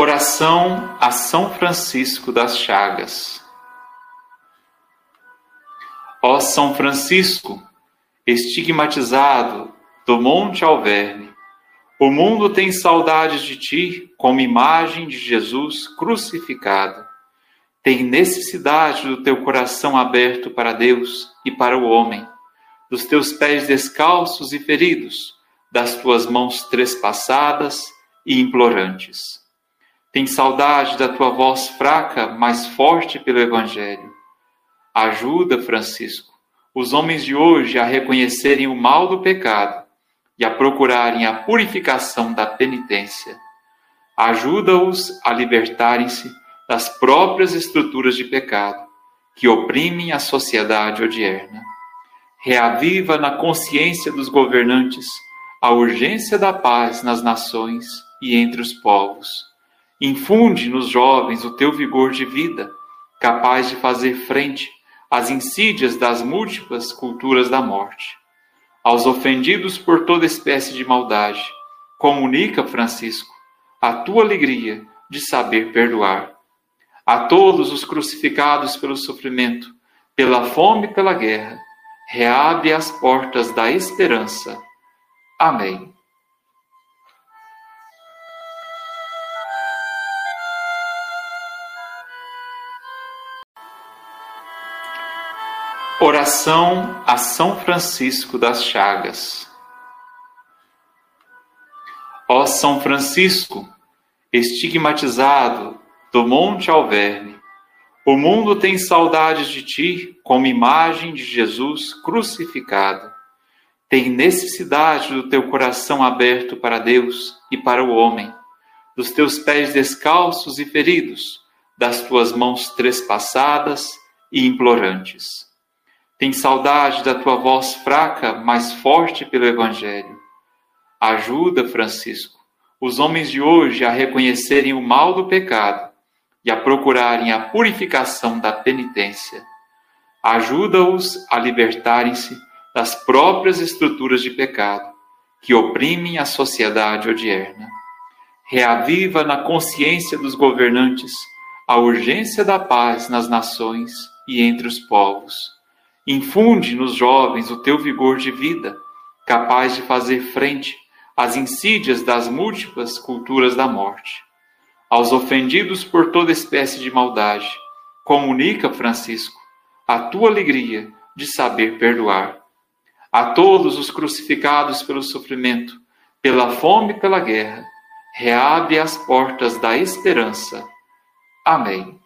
Oração a São Francisco das Chagas. Ó São Francisco, estigmatizado do Monte Alverne, o mundo tem saudades de ti como imagem de Jesus crucificado. Tem necessidade do teu coração aberto para Deus e para o homem, dos teus pés descalços e feridos, das tuas mãos trespassadas e implorantes. Tem saudade da tua voz fraca, mas forte pelo Evangelho. Ajuda, Francisco, os homens de hoje a reconhecerem o mal do pecado e a procurarem a purificação da penitência. Ajuda-os a libertarem-se das próprias estruturas de pecado que oprimem a sociedade odierna. Reaviva na consciência dos governantes a urgência da paz nas nações e entre os povos Infunde nos jovens o teu vigor de vida, capaz de fazer frente às insídias das múltiplas culturas da morte. Aos ofendidos por toda espécie de maldade, comunica, Francisco, a tua alegria de saber perdoar. A todos os crucificados pelo sofrimento, pela fome e pela guerra, reabre as portas da esperança. Amém. Oração a São Francisco das Chagas. Ó São Francisco, estigmatizado do Monte Alverne, o mundo tem saudades de ti como imagem de Jesus crucificado. Tem necessidade do teu coração aberto para Deus e para o homem, dos teus pés descalços e feridos, das tuas mãos trespassadas e implorantes. Tem saudade da tua voz fraca, mas forte pelo Evangelho. Ajuda, Francisco, os homens de hoje a reconhecerem o mal do pecado e a procurarem a purificação da penitência. Ajuda-os a libertarem-se das próprias estruturas de pecado que oprimem a sociedade odierna. Reaviva na consciência dos governantes a urgência da paz nas nações e entre os povos Infunde nos jovens o teu vigor de vida, capaz de fazer frente às insídias das múltiplas culturas da morte. Aos ofendidos por toda espécie de maldade, comunica, Francisco, a tua alegria de saber perdoar. A todos os crucificados pelo sofrimento, pela fome e pela guerra, reabre as portas da esperança. Amém.